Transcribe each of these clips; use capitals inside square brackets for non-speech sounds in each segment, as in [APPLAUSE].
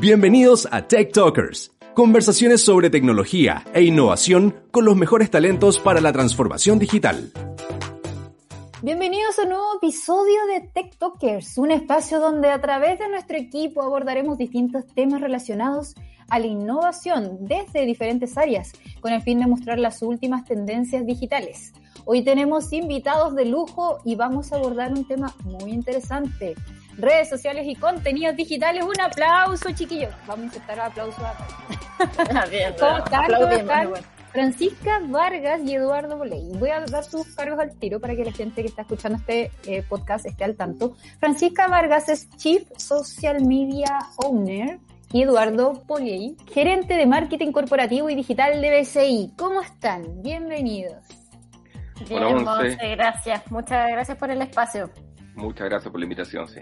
Bienvenidos a Tech Talkers, conversaciones sobre tecnología e innovación con los mejores talentos para la transformación digital. Bienvenidos a un nuevo episodio de Tech Talkers, un espacio donde a través de nuestro equipo abordaremos distintos temas relacionados a la innovación desde diferentes áreas, con el fin de mostrar las últimas tendencias digitales. Hoy tenemos invitados de lujo y vamos a abordar un tema muy interesante, redes sociales y contenidos digitales. Un aplauso, chiquillos. Vamos a insertar aplausos acá. ¿Cómo están? ¿Cómo están? Francisca Vargas y Eduardo Boley. Voy a dar sus cargos al tiro para que la gente que está escuchando este eh, podcast esté al tanto. Francisca Vargas es Chief Social Media Owner y Eduardo Poliey, gerente de marketing corporativo y digital de BCI. ¿Cómo están? Bienvenidos. Bien, gracias. Muchas gracias por el espacio. Muchas gracias por la invitación, sí.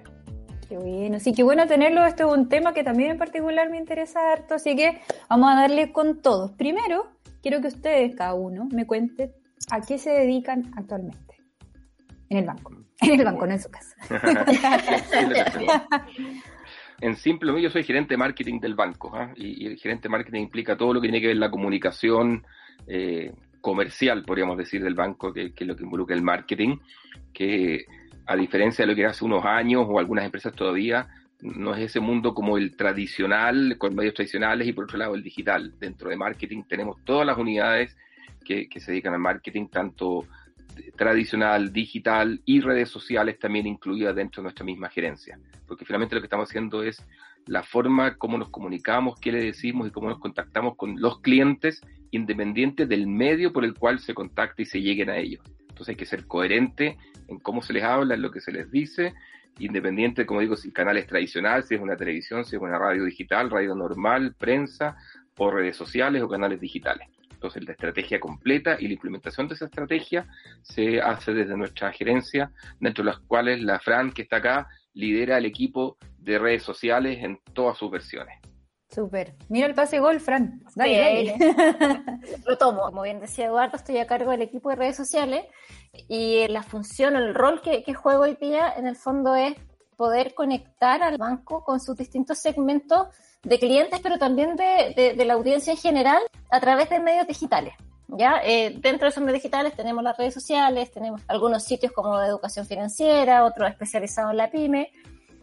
Qué bueno, sí, qué bueno tenerlo. Esto es un tema que también en particular me interesa harto, así que vamos a darle con todos. Primero, quiero que ustedes, cada uno, me cuenten a qué se dedican actualmente. En el banco. [LAUGHS] En el banco, no en su casa. [LAUGHS] en simple, yo soy gerente de marketing del banco, ¿ah? y, el gerente de marketing implica todo lo que tiene que ver la comunicación eh, comercial, podríamos decir, del banco, que, que, es lo que involucra el marketing, que a diferencia de lo que hace unos años o algunas empresas todavía, no es ese mundo como el tradicional, con medios tradicionales y por otro lado el digital. Dentro de marketing tenemos todas las unidades que, se dedican al marketing, tanto tradicional, digital y redes sociales también incluidas dentro de nuestra misma gerencia. Porque finalmente lo que estamos haciendo es la forma como nos comunicamos, qué le decimos y cómo nos contactamos con los clientes, independiente del medio por el cual se contacte y se lleguen a ellos. Entonces hay que ser coherente en cómo se les habla, en lo que se les dice, independiente, como digo, si canales tradicionales, si es una televisión, si es una radio digital, radio normal, prensa, o redes sociales o canales digitales. Entonces la estrategia completa y la implementación de esa estrategia se hace desde nuestra gerencia, dentro de las cuales la Fran, que está acá, lidera el equipo de redes sociales en todas sus versiones. Súper. Mira el pase gol, Fran. Dale, [LAUGHS] Lo tomo. Como bien decía Eduardo, estoy a cargo del equipo de redes sociales y la función, el rol que, juego hoy día, en el fondo es poder conectar al banco con sus distintos segmentos de clientes, pero también de, la audiencia en general a través de medios digitales. ¿ya? Eh, dentro de esos medios digitales tenemos las redes sociales, tenemos algunos sitios como de educación financiera, otros especializados en la pyme,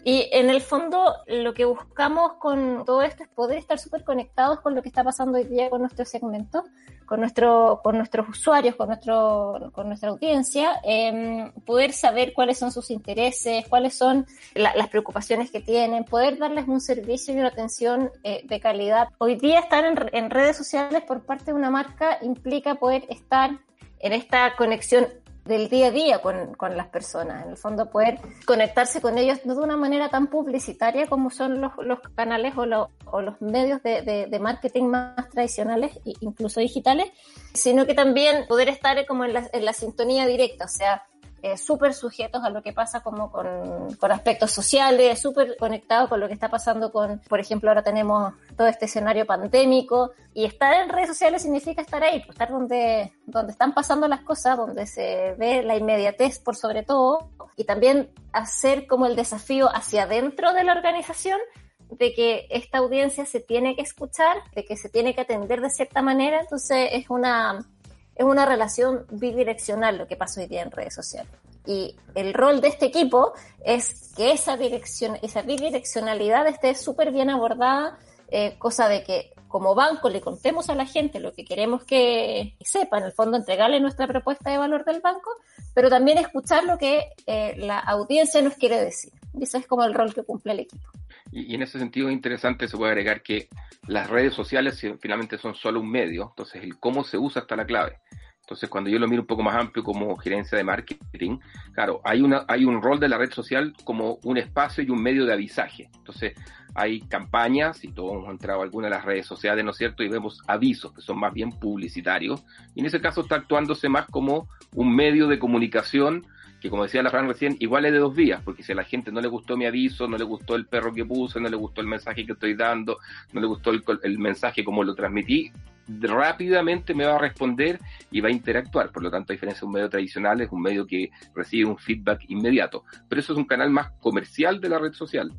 y en el fondo lo que buscamos con todo esto es poder estar súper conectados con lo que está pasando hoy día con nuestro segmento, con, nuestro, con nuestros usuarios, con, nuestro, con nuestra audiencia, em, poder saber cuáles son sus intereses, cuáles son las preocupaciones que tienen, poder darles un servicio y una atención eh, de calidad. Hoy día estar en, en redes sociales por parte de una marca implica poder estar en esta conexión del día a día con, con, las personas. En el fondo, poder conectarse con ellos no de una manera tan publicitaria como son los, los canales o, o los medios de, de, marketing más tradicionales, incluso digitales, sino que también poder estar como en la, en la sintonía directa, o sea, eh, súper sujetos a lo que pasa como con, con aspectos sociales, súper conectados con lo que está pasando con, por ejemplo, ahora tenemos todo este escenario pandémico y estar en redes sociales significa estar ahí, pues, estar donde, donde están pasando las cosas, donde se ve la inmediatez por sobre todo y también hacer como el desafío hacia adentro de la organización de que esta audiencia se tiene que escuchar, de que se tiene que atender de cierta manera, entonces es una es una relación bidireccional lo que pasa hoy día en redes sociales. Y el rol de este equipo es que esa dirección, esa bidireccionalidad esté súper bien abordada, eh, cosa de que como banco le contemos a la gente lo que queremos que sepa, en el fondo entregarle nuestra propuesta de valor del banco, pero también escuchar lo que eh, la audiencia nos quiere decir. Y ese es como el rol que cumple el equipo. Y, en ese sentido es interesante, se puede agregar que las redes sociales finalmente son solo un medio, entonces el cómo se usa está la clave. Entonces, cuando yo lo miro un poco más amplio como gerencia de marketing, claro, hay, una, hay un rol de la red social como un espacio y un medio de avisaje. Entonces, hay campañas, y todos hemos entrado a alguna de las redes sociales, ¿no es cierto? Y vemos avisos que son más bien publicitarios. Y en ese caso está actuándose más como un medio de comunicación que como decía la Fran recién, igual es de dos vías, porque si a la gente no le gustó mi aviso, no le gustó el perro que puse, no le gustó el mensaje que estoy dando, no le gustó el, el mensaje como lo transmití, rápidamente me va a responder y va a interactuar. Por lo tanto, a diferencia de un medio tradicional, es un medio que recibe un feedback inmediato. Pero eso es un canal más comercial de la red social.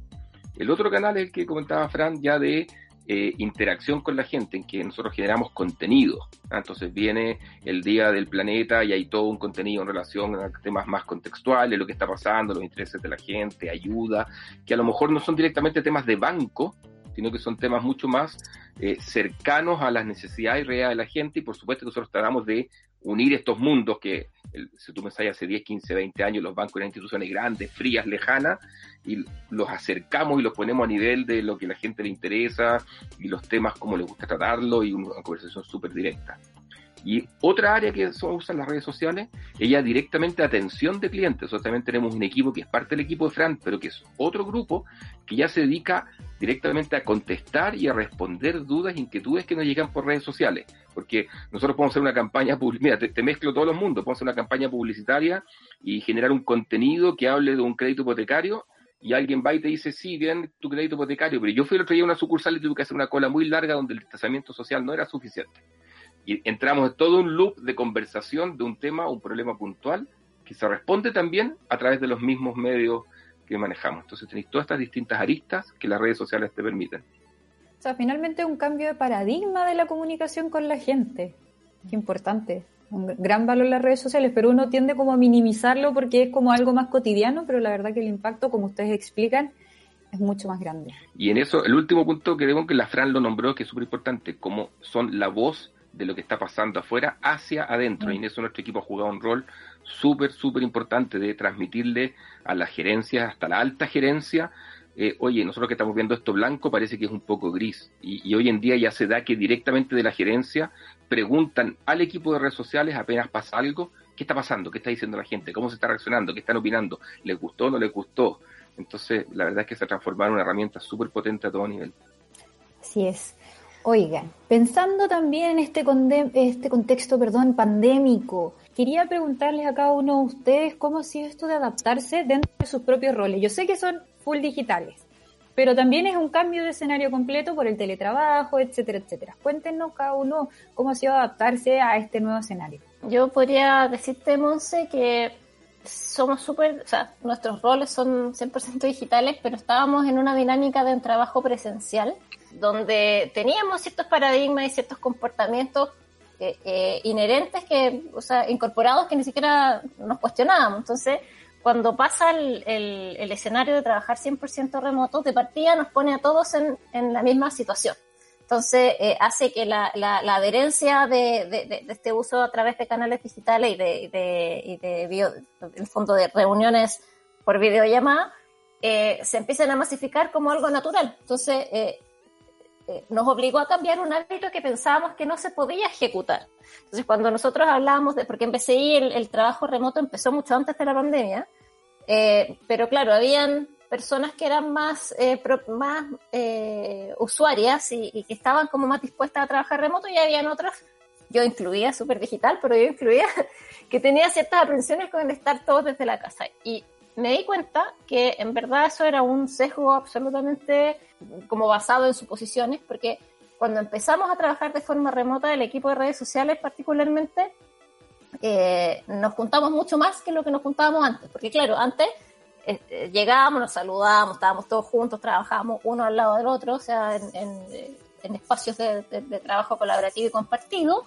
El otro canal es el que comentaba Fran, ya de eh, interacción con la gente, en que nosotros generamos contenido. ¿ah? Entonces viene el Día del Planeta y hay todo un contenido en relación a temas más contextuales, lo que está pasando, los intereses de la gente, ayuda, que a lo mejor no son directamente temas de banco, sino que son temas mucho más eh, cercanos a las necesidades reales de la gente y por supuesto que nosotros tratamos de unir estos mundos que, si tú me sabes, hace 10, 15, 20 años los bancos eran instituciones grandes, frías, lejanas, y los acercamos y los ponemos a nivel de lo que a la gente le interesa y los temas como le gusta tratarlo y una conversación súper directa. Y otra área que usan las redes sociales, ella directamente atención de clientes. Nosotros también tenemos un equipo que es parte del equipo de Fran, pero que es otro grupo que ya se dedica directamente a contestar y a responder dudas, e inquietudes que nos llegan por redes sociales. Porque nosotros podemos hacer una campaña, mira, te, te mezclo todos los mundos, podemos hacer una campaña publicitaria y generar un contenido que hable de un crédito hipotecario y alguien va y te dice, sí, bien tu crédito hipotecario, pero yo fui el otro día una sucursal y tuve que hacer una cola muy larga donde el distanciamiento social no era suficiente. Y entramos en todo un loop de conversación de un tema, un problema puntual, que se responde también a través de los mismos medios que manejamos. Entonces tenéis todas estas distintas aristas que las redes sociales te permiten. O sea, finalmente un cambio de paradigma de la comunicación con la gente. Qué importante. Un gran valor las redes sociales, pero uno tiende como a minimizarlo porque es como algo más cotidiano, pero la verdad que el impacto, como ustedes explican, es mucho más grande. Y en eso, el último punto que debo que la Fran lo nombró, que es súper importante, como son la voz de lo que está pasando afuera hacia adentro. Y en eso nuestro equipo ha jugado un rol súper, súper importante de transmitirle a las gerencias, hasta la alta gerencia, eh, oye, nosotros que estamos viendo esto blanco parece que es un poco gris. Y, y, hoy en día ya se da que directamente de la gerencia preguntan al equipo de redes sociales apenas pasa algo, ¿qué está pasando? ¿Qué está diciendo la gente? ¿Cómo se está reaccionando? ¿Qué están opinando? ¿Les gustó o no les gustó? Entonces, la verdad es que se ha transformado en una herramienta súper potente a todo nivel. Así es. Oigan, pensando también en este, este contexto perdón, pandémico, quería preguntarles a cada uno de ustedes cómo ha sido esto de adaptarse dentro de sus propios roles. Yo sé que son full digitales, pero también es un cambio de escenario completo por el teletrabajo, etcétera, etcétera. Cuéntenos cada uno cómo ha sido adaptarse a este nuevo escenario. Yo podría decirte, Monse, que somos súper, o sea, nuestros roles son 100% digitales, pero estábamos en una dinámica de un trabajo presencial donde teníamos ciertos paradigmas y ciertos comportamientos eh, eh, inherentes que, o sea, incorporados que ni siquiera nos cuestionábamos. Entonces, cuando pasa el, escenario de trabajar 100% remoto, de partida nos pone a todos en, la misma situación. Entonces, eh, hace que la, adherencia de, este uso a través de canales digitales y de, y el fondo de reuniones por videollamada, eh, se empiecen a masificar como algo natural. Entonces, eh, eh, nos obligó a cambiar un hábito que pensábamos que no se podía ejecutar. Entonces, cuando nosotros hablábamos de, porque en BCI el, trabajo remoto empezó mucho antes de la pandemia, eh, pero claro, habían personas que eran más, eh, más usuarias y, y, que estaban como más dispuestas a trabajar remoto y habían otras, yo incluía, súper digital, pero yo incluía, [LAUGHS] que tenía ciertas aprensiones con el estar todos desde la casa. Y me di cuenta que en verdad eso era un sesgo absolutamente como basado en suposiciones, porque cuando empezamos a trabajar de forma remota, el equipo de redes sociales particularmente, eh, nos juntamos mucho más que lo que nos juntábamos antes, porque claro, antes eh, llegábamos, nos saludábamos, estábamos todos juntos, trabajábamos uno al lado del otro, o sea, en, en, en espacios de, trabajo colaborativo y compartido,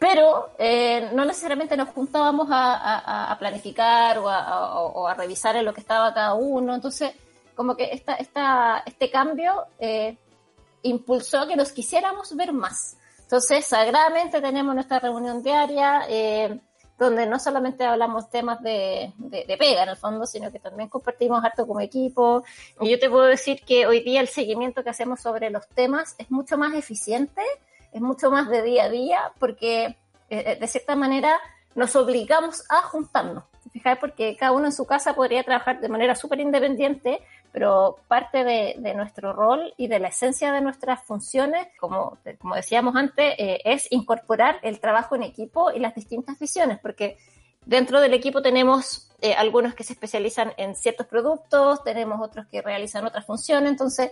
pero eh, no necesariamente nos juntábamos a, a, a planificar o a, o a, revisar en lo que estaba cada uno. Entonces, como que esta, esta, este cambio eh, impulsó que nos quisiéramos ver más. Entonces, sagradamente tenemos nuestra reunión diaria, eh, donde no solamente hablamos temas de, de, de, pega en el fondo, sino que también compartimos harto como equipo. Y yo te puedo decir que hoy día el seguimiento que hacemos sobre los temas es mucho más eficiente es mucho más de día a día porque eh, de cierta manera nos obligamos a juntarnos. Fijáis, porque cada uno en su casa podría trabajar de manera súper independiente, pero parte de, nuestro rol y de la esencia de nuestras funciones, como, como decíamos antes, eh, es incorporar el trabajo en equipo y las distintas visiones, porque dentro del equipo tenemos eh, algunos que se especializan en ciertos productos, tenemos otros que realizan otras funciones, entonces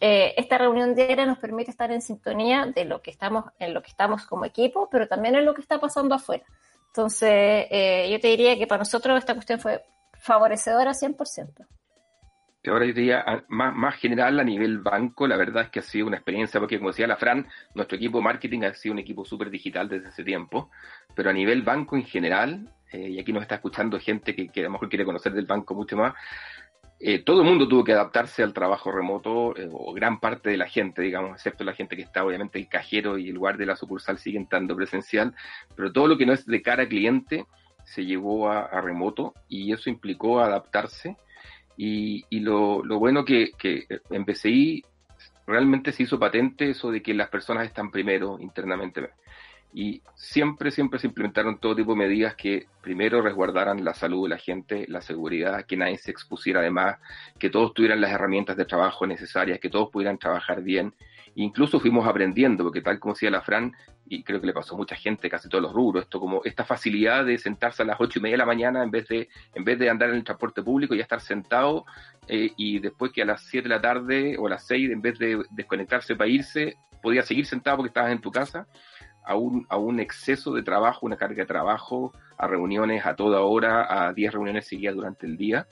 eh, esta reunión diaria nos permite estar en sintonía de lo que estamos, en lo que estamos como equipo, pero también en lo que está pasando afuera. Entonces, eh, yo te diría que para nosotros esta cuestión fue favorecedora 100%. ahora yo diría más, más general a nivel banco, la verdad es que ha sido una experiencia, porque como decía la Fran, nuestro equipo de marketing ha sido un equipo súper digital desde hace tiempo, pero a nivel banco en general, eh, y aquí nos está escuchando gente que, que, a lo mejor quiere conocer del banco mucho más, eh, todo el mundo tuvo que adaptarse al trabajo remoto, eh, o gran parte de la gente, digamos, excepto la gente que está, obviamente, el cajero y el guardia de la sucursal siguen estando presencial, pero todo lo que no es de cara a cliente se llevó a, a remoto y eso implicó adaptarse y, y lo, lo, bueno que, que en PCI realmente se hizo patente eso de que las personas están primero internamente. Y siempre, siempre se implementaron todo tipo de medidas que primero resguardaran la salud de la gente, la seguridad, que nadie se expusiera además, que todos tuvieran las herramientas de trabajo necesarias, que todos pudieran trabajar bien. Incluso fuimos aprendiendo, porque tal como decía la Fran, y creo que le pasó a mucha gente, casi todos los rubros, esto como esta facilidad de sentarse a las ocho y media de la mañana en vez de, en vez de andar en el transporte público y estar sentado, eh, y después que a las siete de la tarde o a las seis, en vez de desconectarse para irse, podía seguir sentado porque estabas en tu casa, a un, a un exceso de trabajo, una carga de trabajo, a reuniones a toda hora, a diez reuniones seguidas durante el día,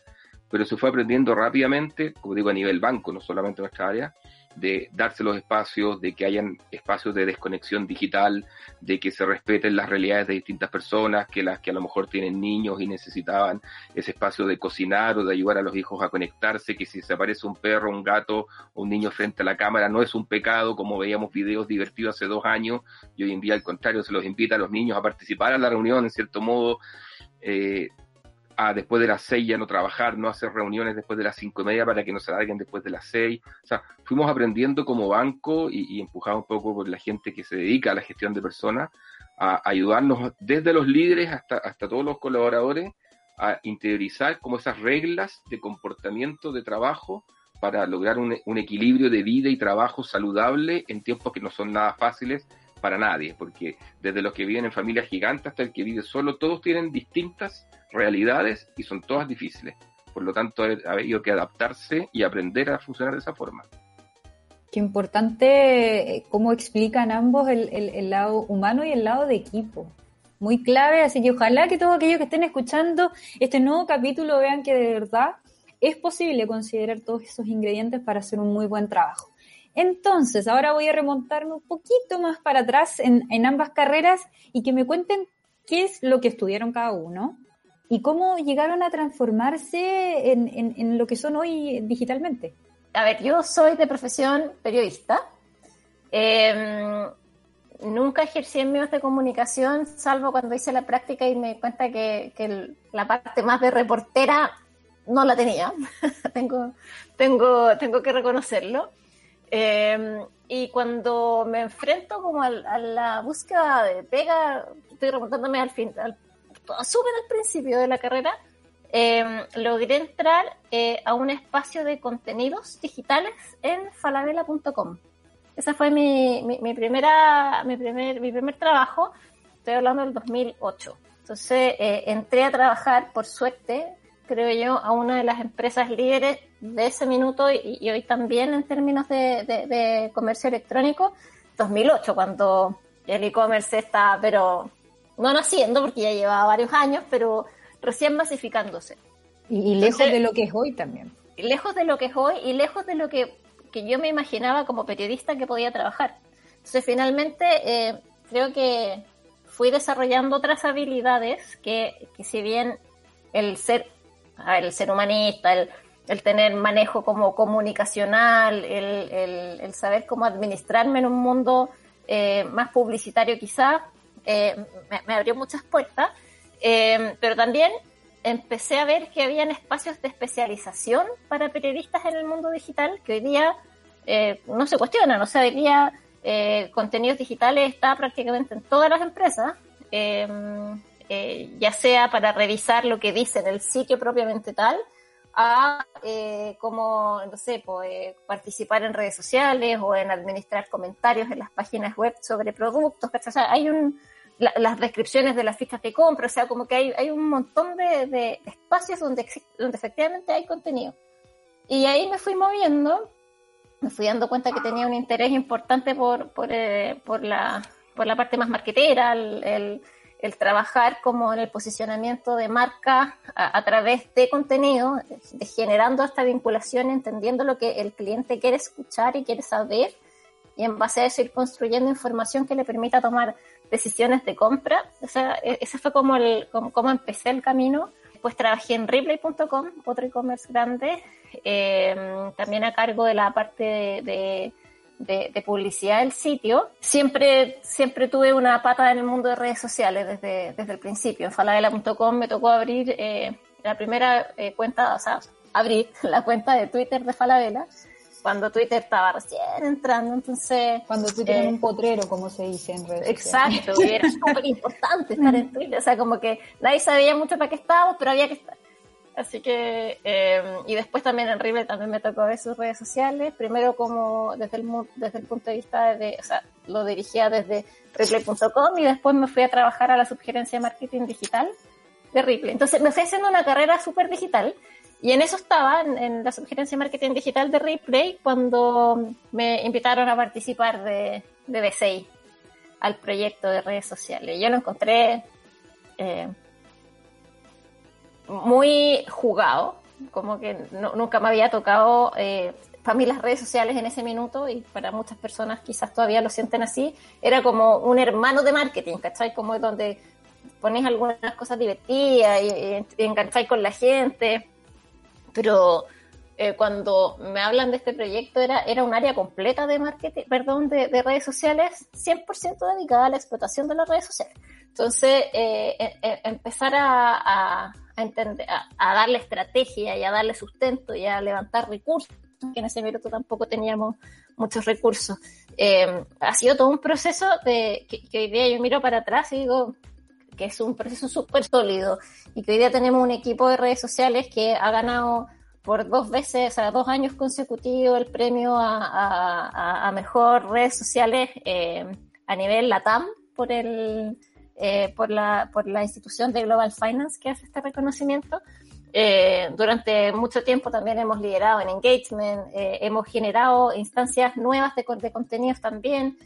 pero se fue aprendiendo rápidamente, como digo, a nivel banco, no solamente en nuestra área, de darse los espacios, de que hayan espacios de desconexión digital, de que se respeten las realidades de distintas personas, que las que a lo mejor tienen niños y necesitaban ese espacio de cocinar o de ayudar a los hijos a conectarse, que si se aparece un perro, un gato un niño frente a la cámara no es un pecado, como veíamos videos divertidos hace dos años, y hoy en día al contrario se los invita a los niños a participar en la reunión, en cierto modo. Eh, a después de las seis ya no trabajar, no hacer reuniones después de las cinco y media para que no se alarguen después de las seis. O sea, fuimos aprendiendo como banco y, y empujados un poco por la gente que se dedica a la gestión de personas a ayudarnos desde los líderes hasta, hasta todos los colaboradores a interiorizar como esas reglas de comportamiento de trabajo para lograr un, un equilibrio de vida y trabajo saludable en tiempos que no son nada fáciles para nadie, porque desde los que viven en familias gigantes hasta el que vive solo, todos tienen distintas realidades y son todas difíciles. Por lo tanto, ha habido que adaptarse y aprender a funcionar de esa forma. Qué importante eh, cómo explican ambos el, lado humano y el lado de equipo. Muy clave, así que ojalá que todos aquellos que estén escuchando este nuevo capítulo vean que de verdad es posible considerar todos esos ingredientes para hacer un muy buen trabajo. Entonces, ahora voy a remontarme un poquito más para atrás en, en, ambas carreras y que me cuenten qué es lo que estudiaron cada uno, y cómo llegaron a transformarse en, en, en, lo que son hoy digitalmente. A ver, yo soy de profesión periodista. Eh, nunca ejercí en medios de comunicación, salvo cuando hice la práctica y me di cuenta que, que la parte más de reportera no la tenía. [LAUGHS] tengo, tengo, tengo que reconocerlo. Eh, y cuando me enfrento como a, a, la búsqueda de pega, estoy remontándome al fin, al súper al principio de la carrera, eh, logré entrar eh, a un espacio de contenidos digitales en falabella.com. Ese fue mi, mi, primera, mi, primer, mi primer trabajo, estoy hablando del 2008. Entonces eh, entré a trabajar, por suerte, creo yo, a una de las empresas líderes de ese minuto y, hoy también en términos de, de, de comercio electrónico, 2008, cuando el e-commerce está, pero no naciendo porque ya llevaba varios años, pero recién masificándose. Y, y lejos Entonces, de lo que es hoy también. Lejos de lo que es hoy y lejos de lo que, que yo me imaginaba como periodista que podía trabajar. Entonces finalmente eh, creo que fui desarrollando otras habilidades que, que si bien el ser, ver, el ser humanista, el, el, tener manejo como comunicacional, el, el, el, saber cómo administrarme en un mundo eh, más publicitario quizás, eh, me, me, abrió muchas puertas, eh, pero también empecé a ver que habían espacios de especialización para periodistas en el mundo digital que hoy día eh, no se cuestionan, o sea, hoy día eh, contenidos digitales está prácticamente en todas las empresas, eh, ya sea para revisar lo que dice en el sitio propiamente tal, a eh, como, no sé, pues, participar en redes sociales o en administrar comentarios en las páginas web sobre productos, o sea, hay un, la, las descripciones de las fichas de compra, o sea, como que hay, hay un montón de, de espacios donde, donde efectivamente hay contenido. Y ahí me fui moviendo, me fui dando cuenta que tenía un interés importante por, por, eh, por, la, por la parte más marquetera, el, el, el trabajar como en el posicionamiento de marca a, través de contenido, de generando esta vinculación, entendiendo lo que el cliente quiere escuchar y quiere saber, y en base a eso ir construyendo información que le permita tomar decisiones de compra. O sea, e, ese fue como, el, como, empecé el camino. Después trabajé en Ripley.com, otro e-commerce grande, eh, también a cargo de la parte de de, publicidad del sitio, siempre, siempre tuve una pata en el mundo de redes sociales desde, desde el principio. En falabella.com me tocó abrir eh, la primera eh, cuenta, o sea, abrir [LAUGHS] la cuenta de Twitter de Falabella cuando Twitter estaba recién entrando, entonces... Cuando Twitter era eh, un potrero, como se dice en redes Exacto, y era [LAUGHS] súper importante estar en Twitter, o sea, como que nadie sabía mucho para qué estábamos, pero había que estar. Así que, eh, y después también en River también me tocó ver sus redes sociales, primero como desde el, desde el punto de vista de, o sea, lo dirigía desde Ripley.com y después me fui a trabajar a la subgerencia de marketing digital de Ripley. Entonces me fui haciendo una carrera súper digital y en eso estaba, en, la subgerencia de marketing digital de Ripley, cuando me invitaron a participar de, de BCI al proyecto de redes sociales. Yo lo encontré... Eh, muy jugado, como que nunca me había tocado eh, para mí las redes sociales en ese minuto y para muchas personas quizás todavía lo sienten así, era como un hermano de marketing, ¿cachai? Como donde ponéis algunas cosas divertidas y, engancháis con la gente, pero eh, cuando me hablan de este proyecto era, era un área completa de marketing, perdón, de, de redes sociales, 100% dedicada a la explotación de las redes sociales. Entonces, eh, eh, empezar a a, entender, a, darle estrategia y a darle sustento y a levantar recursos, que en ese minuto tampoco teníamos muchos recursos. Eh, ha sido todo un proceso de que, hoy día yo miro para atrás y digo que es un proceso súper sólido y que hoy día tenemos un equipo de redes sociales que ha ganado por dos veces, o sea, dos años consecutivos el premio a, mejor redes sociales eh, a nivel LATAM por el eh, por, la, por la institución de Global Finance que hace este reconocimiento. Eh, durante mucho tiempo también hemos liderado en engagement, eh, hemos generado instancias nuevas de, de contenidos también.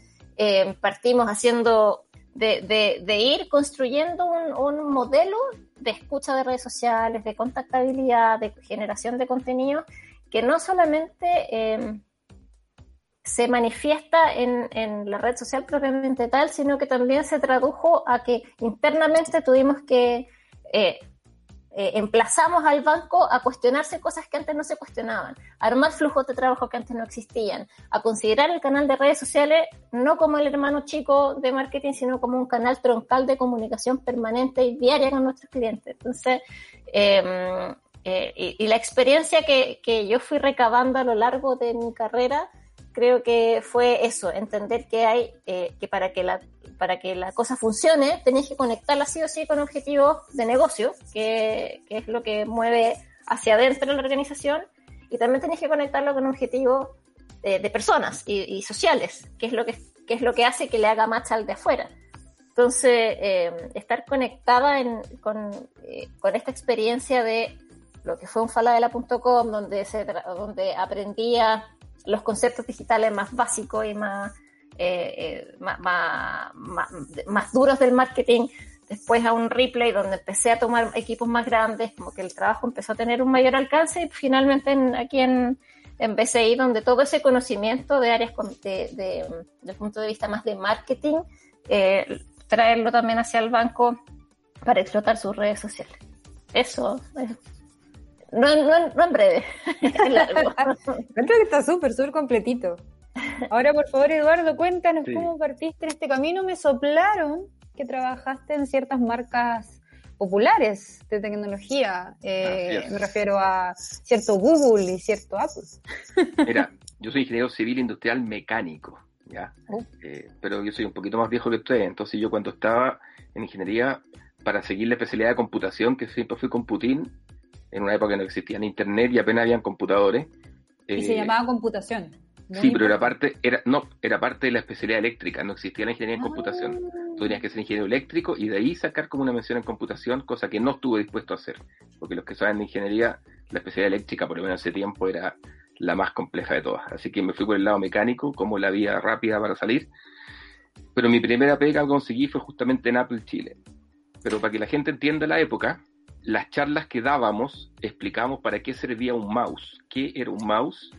partimos haciendo de, de, ir construyendo un, un, modelo de escucha de redes sociales, de contactabilidad, de generación de contenido, que no solamente se manifiesta en, en, la red social propiamente tal, sino que también se tradujo a que internamente tuvimos que eh, eh, emplazamos al banco a cuestionarse cosas que antes no se cuestionaban, a armar flujos de trabajo que antes no existían, a considerar el canal de redes sociales no como el hermano chico de marketing, sino como un canal troncal de comunicación permanente y diaria con nuestros clientes. Entonces, em, eh, y, la experiencia que yo fui recabando a lo largo de mi carrera, creo que fue eso, entender que hay, eh, que para que la para que la cosa funcione, tenéis que conectarla sí o sí con objetivos de negocio, que, que es lo que mueve hacia adentro de la organización, y también tenéis que conectarlo con objetivos de, de personas y, sociales, que es lo que, que es lo que hace que le haga match al de afuera. Entonces, eh, estar conectada en, con, eh, con esta experiencia de lo que fue un faladela.com, donde, se, donde aprendía los conceptos digitales más básicos y más, eh, eh, más, más, duros del marketing, después a un replay donde empecé a tomar equipos más grandes, como que el trabajo empezó a tener un mayor alcance y finalmente aquí en, en BCI, donde todo ese conocimiento de áreas de, de, del punto de vista más de marketing, eh, traerlo también hacia el banco para explotar sus redes sociales. Eso, no, no, no en breve, [LAUGHS] Creo [LAUGHS] que está súper, súper completito. Ahora, por favor, Eduardo, cuéntanos cómo partiste en este camino. Me soplaron que trabajaste en ciertas marcas populares de tecnología. Eh, me refiero a cierto Google y cierto Apple. [LAUGHS] Mira, yo soy ingeniero civil industrial mecánico, ¿ya? Oh. Eh, pero yo soy un poquito más viejo que usted, entonces yo cuando estaba en ingeniería, para seguir la especialidad de computación, que siempre fui computín, en una época que no existía internet y apenas habían computadores. Y se eh, llamaba computación. Sí, pero era parte, era, no, era parte de la especialidad eléctrica, no existía la ingeniería en ah. computación. Tú tenías que ser ingeniero eléctrico y de ahí sacar como una mención en computación, cosa que no estuve dispuesto a hacer. Porque los que saben de ingeniería, la especialidad eléctrica, por lo menos ese tiempo, era la más compleja de todas. Así que me fui por el lado mecánico, como la vía rápida para salir. Pero mi primera pega que conseguí fue justamente en Apple Chile. pero para que la gente entienda la época, las charlas que dábamos explicábamos para qué servía un mouse, qué era un mouse,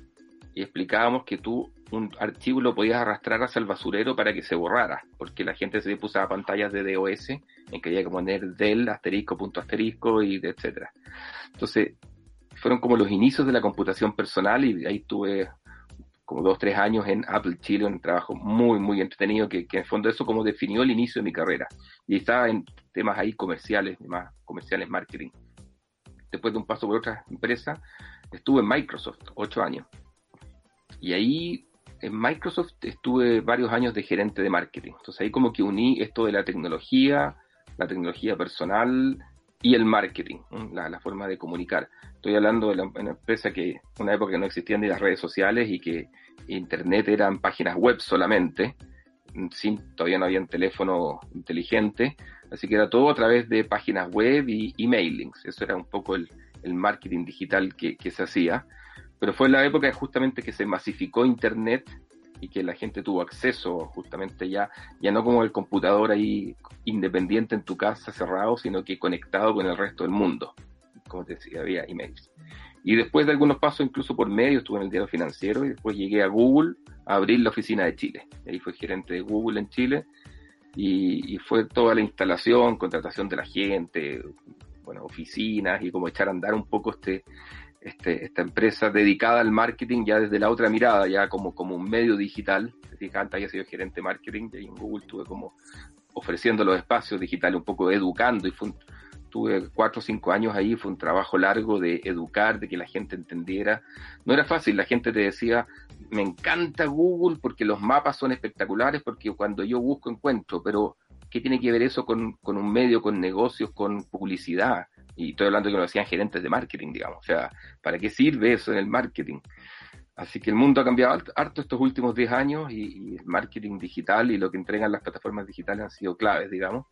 y explicábamos que tú un archivo lo podías arrastrar hacia el basurero para que se borrara, porque la gente se usaba pantallas de DOS en que había que poner del asterisco, punto asterisco y etcétera. Entonces, fueron como los inicios de la computación personal y ahí tuve como dos, tres años en Apple Chile, un trabajo muy, muy entretenido que, que en el fondo eso como definió el inicio de mi carrera. Y estaba en temas ahí comerciales, más comerciales, marketing. Después de un paso por otra empresa, estuve en Microsoft, ocho años. Y ahí en Microsoft estuve varios años de gerente de marketing. Entonces ahí como que uní esto de la tecnología, la tecnología personal y el marketing, la, forma de comunicar. Estoy hablando de una empresa que una época que no existían ni las redes sociales y que internet eran páginas web solamente, sin, todavía no había un teléfono inteligente, así que era todo a través de páginas web y emailings. Eso era un poco el, marketing digital que se hacía. Pero fue la época justamente que se masificó Internet y que la gente tuvo acceso justamente ya, ya no como el computador ahí independiente en tu casa cerrado, sino que conectado con el resto del mundo. Como te decía, había emails. Y después de algunos pasos, incluso por medio, estuve en el diario financiero y después llegué a Google a abrir la oficina de Chile. Ahí fue gerente de Google en Chile y, y fue toda la instalación, contratación de la gente, bueno, oficinas y como echar a andar un poco este, este, esta empresa dedicada al marketing ya desde la otra mirada, ya como, como un medio digital. Antes había sido gerente de marketing y en Google estuve como ofreciendo los espacios digitales, un poco educando y fue tuve cuatro o cinco años ahí, fue un trabajo largo de educar, de que la gente entendiera. No era fácil, la gente te decía, me encanta Google porque los mapas son espectaculares, porque cuando yo busco encuentro, pero ¿qué tiene que ver eso con, con un medio, con negocios, con publicidad? Y estoy hablando de que lo hacían gerentes de marketing, digamos. O sea, ¿para qué sirve eso en el marketing? Así que el mundo ha cambiado harto estos últimos 10 años y, el marketing digital y lo que entregan las plataformas digitales han sido claves, digamos.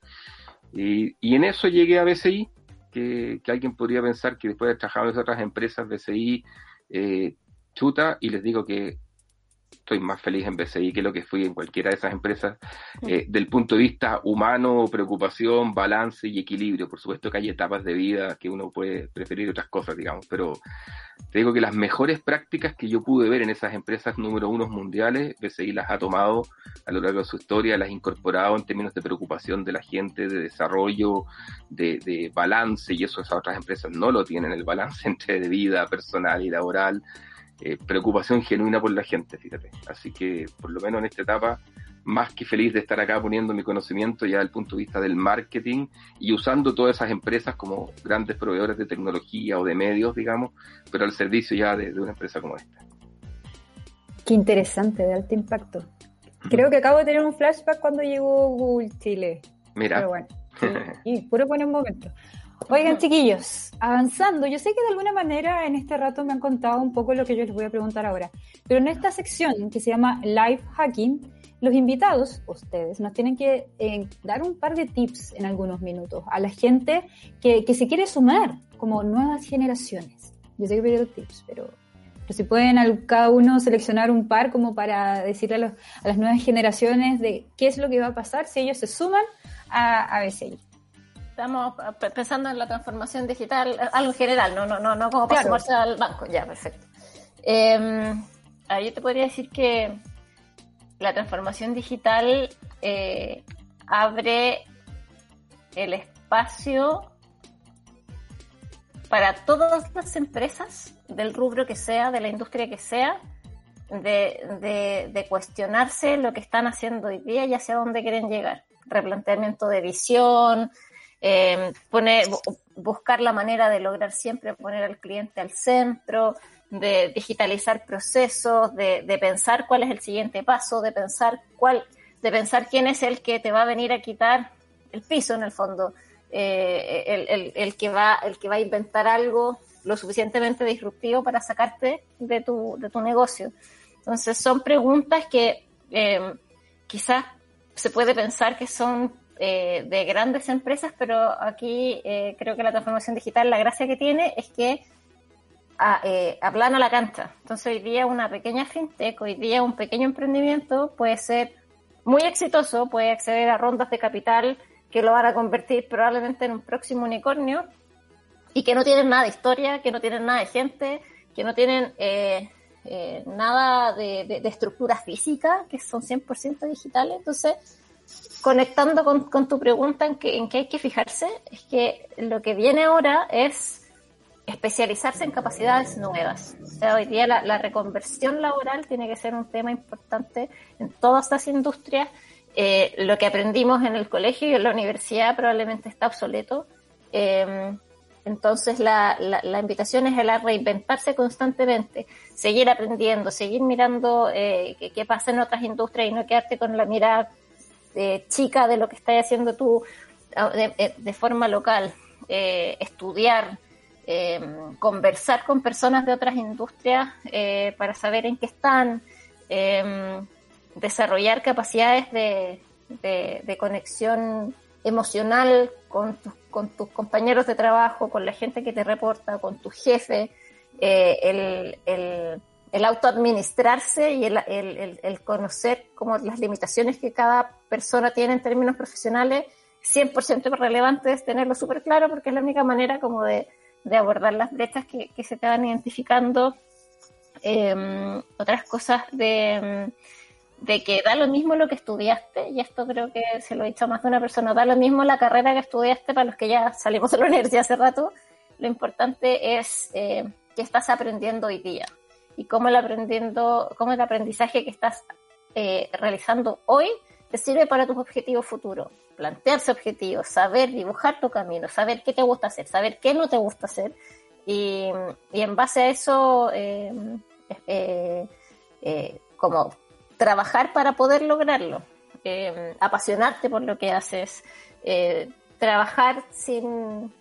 Y, en eso llegué a BCI, que, que, alguien podría pensar que después de trabajar en otras empresas, BCI eh, chuta, y les digo que estoy más feliz en BCI que lo que fui en cualquiera de esas empresas, eh, del punto de vista humano, preocupación, balance y equilibrio. Por supuesto que hay etapas de vida que uno puede preferir otras cosas, digamos, pero te digo que las mejores prácticas que yo pude ver en esas empresas número uno mundiales, BCI las ha tomado a lo largo de su historia, las ha incorporado en términos de preocupación de la gente, de desarrollo, de, de balance, y eso esas otras empresas no lo tienen, el balance [LAUGHS] entre vida personal y laboral eh, preocupación genuina por la gente, fíjate. Así que, por lo menos en esta etapa, más que feliz de estar acá poniendo mi conocimiento ya desde el punto de vista del marketing y usando todas esas empresas como grandes proveedores de tecnología o de medios, digamos, pero al servicio ya de, una empresa como esta. Qué interesante, de alto impacto. Creo que acabo de tener un flashback cuando llegó Google Chile. Mira. Pero bueno, y, [LAUGHS] y puro buen momento. Oigan, chiquillos, avanzando, yo sé que de alguna manera en este rato me han contado un poco lo que yo les voy a preguntar ahora, pero en esta sección que se llama Live Hacking, los invitados, ustedes, nos tienen que eh, dar un par de tips en algunos minutos a la gente que, que se quiere sumar como nuevas generaciones. Yo sé que pedido tips, pero, pero si pueden cada uno seleccionar un par como para decirle a, los, a, las nuevas generaciones de qué es lo que va a pasar si ellos se suman a, a BCI. Estamos pensando en la transformación digital, algo en general, no, no, no, no como para sumarse al banco. Ya, perfecto. Eh, yo te podría decir que la transformación digital eh, abre el espacio para todas las empresas del rubro que sea, de la industria que sea, de, de, cuestionarse lo que están haciendo hoy día y hacia dónde quieren llegar. Replanteamiento de visión, eh, poner, buscar la manera de lograr siempre poner al cliente al centro, de digitalizar procesos, de, pensar cuál es el siguiente paso, de pensar cuál, de pensar quién es el que te va a venir a quitar el piso en el fondo, eh, el, el, el, que va, el que va a inventar algo lo suficientemente disruptivo para sacarte de tu, de tu negocio. Entonces son preguntas que eh, quizás se puede pensar que son eh, de grandes empresas, pero aquí eh, creo que la transformación digital, la gracia que tiene es que a, eh, aplana la cancha. Entonces hoy día una pequeña fintech, hoy día un pequeño emprendimiento puede ser muy exitoso, puede acceder a rondas de capital que lo van a convertir probablemente en un próximo unicornio y que no tienen nada de historia, que no tienen nada de gente, que no tienen eh, eh, nada de, estructura física, que son 100% digitales. Entonces, conectando con, tu pregunta en que, en qué hay que fijarse, es que lo que viene ahora es especializarse en capacidades nuevas. O sea, hoy día la, reconversión laboral tiene que ser un tema importante en todas las industrias. Eh, lo que aprendimos en el colegio y en la universidad probablemente está obsoleto. Eh, entonces la, la, invitación es a reinventarse constantemente, seguir aprendiendo, seguir mirando eh, qué, pasa en otras industrias y no quedarte con la mirada eh, chica de lo que estás haciendo tú ah, de, eh, de forma local, eh, estudiar, em, conversar con personas de otras industrias para saber en qué están, em, desarrollar capacidades de, conexión emocional con tus, compañeros de trabajo, con la gente que te reporta, con tu jefe, eh, el, el, autoadministrarse y el, el, el, conocer como las limitaciones que cada persona tiene en términos profesionales, 100% relevante es tenerlo súper claro porque es la única manera como de, abordar las brechas que, que se te van identificando. Eh, otras cosas de que da lo mismo lo que estudiaste, y esto creo que se lo he dicho a más de una persona, da lo mismo la carrera que estudiaste para los que ya salimos de la [LAUGHS] universidad hace rato, lo importante es eh, qué estás aprendiendo hoy día y cómo el, aprendiendo, cómo el aprendizaje que estás eh, realizando hoy te sirve para tus objetivos futuros. Plantearse objetivos, saber dibujar tu camino, saber qué te gusta hacer, saber qué no te gusta hacer y, y en base a eso eh, eh, eh como trabajar para poder lograrlo, eh, apasionarte por lo que haces, trabajar sin,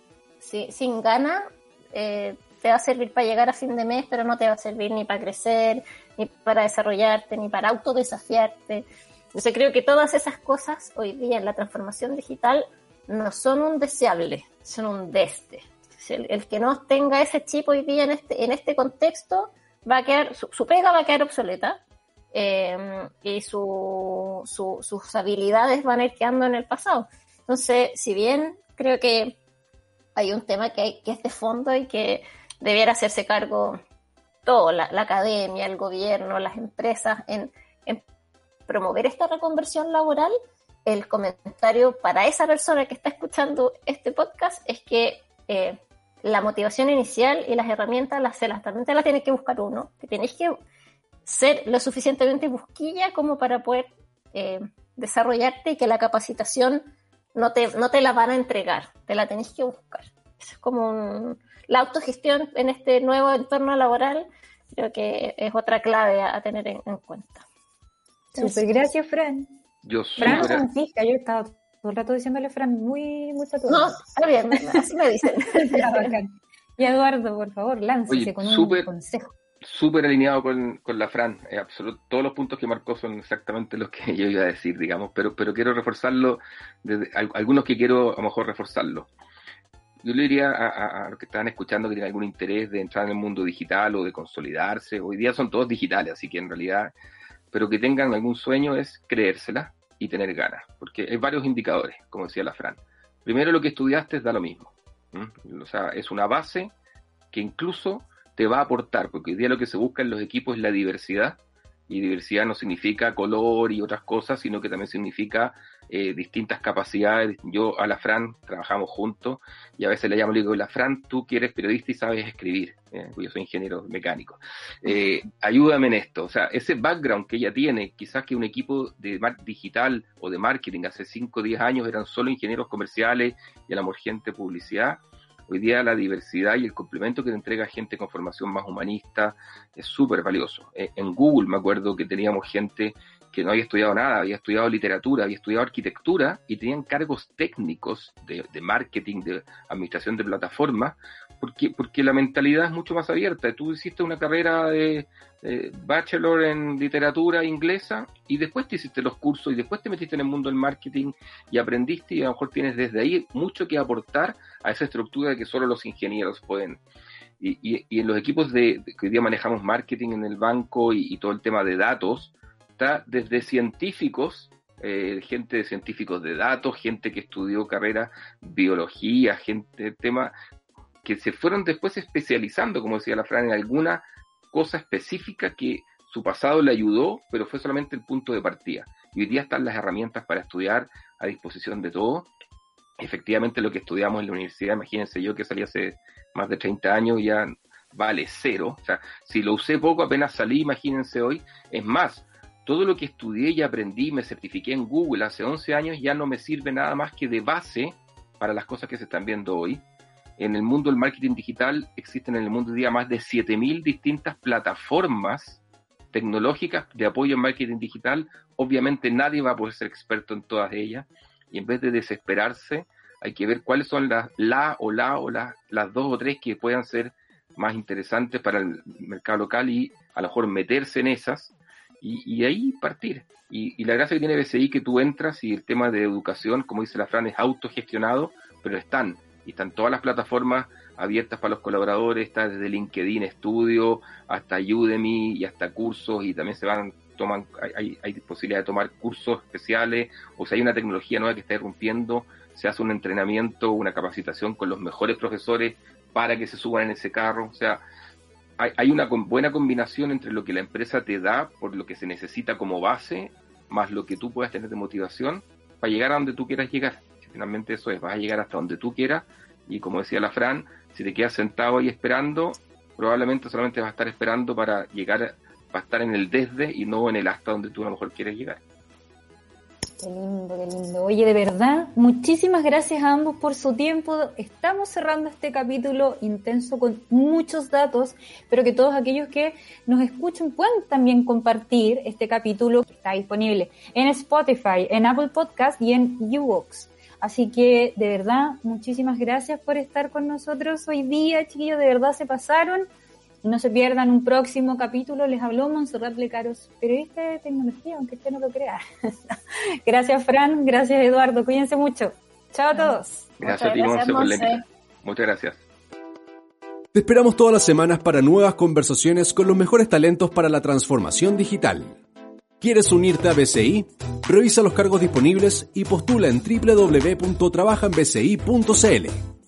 sin, gana, eh, te va a servir para llegar a fin de mes, pero no te va a servir ni para crecer, ni para desarrollarte, ni para autodesafiarte. Entonces creo que todas esas cosas hoy día en la transformación digital no son un deseable, son un deste. El, el, que no tenga ese chip hoy día en este, en este contexto va a quedar, su pega va a quedar obsoleta, eh, y su, sus habilidades van a ir quedando en el pasado. Entonces, si bien creo que hay un tema que, que es de fondo y que debiera hacerse cargo todo, la, academia, el gobierno, las empresas, en, en, promover esta reconversión laboral, el comentario para esa persona que está escuchando este podcast es que eh, la motivación inicial y las herramientas las, las, también las tiene que buscar uno, que tenéis que ser lo suficientemente busquilla como para poder eh, desarrollarte y que la capacitación no te, no te la van a entregar, te la tenés que buscar. Es como la autogestión en este nuevo entorno laboral, creo que es otra clave a, tener en, cuenta. Súper, gracias, Fran. Yo Fran Francisca, yo he estado todo el rato diciéndole Fran, muy, muy tatuado. No, está bien, así me dicen. [LAUGHS] y Eduardo, por favor, láncese con un consejo súper alineado con, con, la Fran. absoluto, todos los puntos que marcó son exactamente los que [LAUGHS] yo iba a decir, digamos, pero, pero quiero reforzarlo, desde, algunos que quiero a lo mejor reforzarlo. Yo le diría a, a, los que están escuchando que tienen algún interés de entrar en el mundo digital o de consolidarse. Hoy día son todos digitales, así que en realidad, pero que tengan algún sueño es creérsela y tener ganas, porque hay varios indicadores, como decía la Fran. Primero, lo que estudiaste da lo mismo. O sea, es una base que incluso te va a aportar, porque hoy día lo que se busca en los equipos es la diversidad, y diversidad no significa color y otras cosas, sino que también significa eh, distintas capacidades. Yo a la Fran trabajamos juntos y a veces le llamo y le digo, la Fran, tú que eres periodista y sabes escribir, eh, yo soy ingeniero mecánico, eh, ayúdame en esto. O sea, ese background que ella tiene, quizás que un equipo de digital o de marketing hace 5 o 10 años eran solo ingenieros comerciales y a la gente publicidad, Hoy día la diversidad y el complemento que te entrega gente con formación más humanista es súper valioso. Eh, en Google me acuerdo que teníamos gente que no había estudiado nada, había estudiado literatura, había estudiado arquitectura y tenían cargos técnicos de, marketing, de administración de plataformas, porque, porque la mentalidad es mucho más abierta. Tú hiciste una carrera de, bachelor en literatura inglesa y después te hiciste los cursos y después te metiste en el mundo del marketing y aprendiste y a lo mejor tienes desde ahí mucho que aportar a esa estructura que solo los ingenieros pueden. Y, y, en los equipos de, que hoy día manejamos marketing en el banco y, y todo el tema de datos, desde científicos eh, gente de científicos de datos, gente que estudió carrera biología, gente, tema que se fueron después especializando, como decía la Fran, en alguna cosa específica que su pasado le ayudó, pero fue solamente el punto de partida. Y hoy día están las herramientas para estudiar a disposición de todo. Efectivamente, lo que estudiamos en la universidad, imagínense yo que salí hace más de 30 años, ya vale cero. O sea, si lo usé poco, apenas salí, imagínense hoy. Es más, todo lo que estudié y aprendí, me certifiqué en Google hace 11 años, ya no me sirve nada más que de base para las cosas que se están viendo hoy. En el mundo del marketing digital existen en el mundo hoy día más de 7.000 distintas plataformas tecnológicas de apoyo en marketing digital. Obviamente nadie va a poder ser experto en todas ellas y en vez de desesperarse hay que ver cuáles son las la o la o las dos o tres que puedan ser más interesantes para el mercado local y a lo mejor meterse en esas y, ahí partir. Y, y, la gracia que tiene BCI que tú entras y el tema de educación, como dice la Fran, es autogestionado, pero están, y están todas las plataformas abiertas para los colaboradores, está desde LinkedIn Studio hasta Udemy y hasta cursos y también se van toman hay, hay posibilidad de tomar cursos especiales o si hay una tecnología nueva que está irrumpiendo se hace un entrenamiento una capacitación con los mejores profesores para que se suban en ese carro o sea hay, una buena combinación entre lo que la empresa te da por lo que se necesita como base más lo que tú puedas tener de motivación para llegar a donde tú quieras llegar finalmente eso es vas a llegar hasta donde tú quieras y como decía la Fran si te quedas sentado ahí esperando, probablemente solamente vas a estar esperando para llegar, a estar en el desde y no en el hasta donde tú a lo mejor quieres llegar. Qué lindo, qué lindo. Oye, de verdad, muchísimas gracias a ambos por su tiempo. Estamos cerrando este capítulo intenso con muchos datos, pero que todos aquellos que nos escuchen puedan también compartir este capítulo que está disponible en Spotify, en Apple Podcast y en YouVox. Así que, de verdad, muchísimas gracias por estar con nosotros hoy día, chiquillos, de verdad se pasaron. No se pierdan un próximo capítulo. Les habló Monserrat Lecaros, periodista de tecnología, aunque usted no lo crea. [LAUGHS] gracias, Fran. Gracias, Eduardo. Cuídense mucho. Chao a todos. Gracias a ti, Monse, Muchas gracias. Te esperamos todas las semanas para nuevas conversaciones con los mejores talentos para la transformación digital. ¿Quieres unirte a BCI? Revisa los cargos disponibles y postula en www.trabajanbci.cl.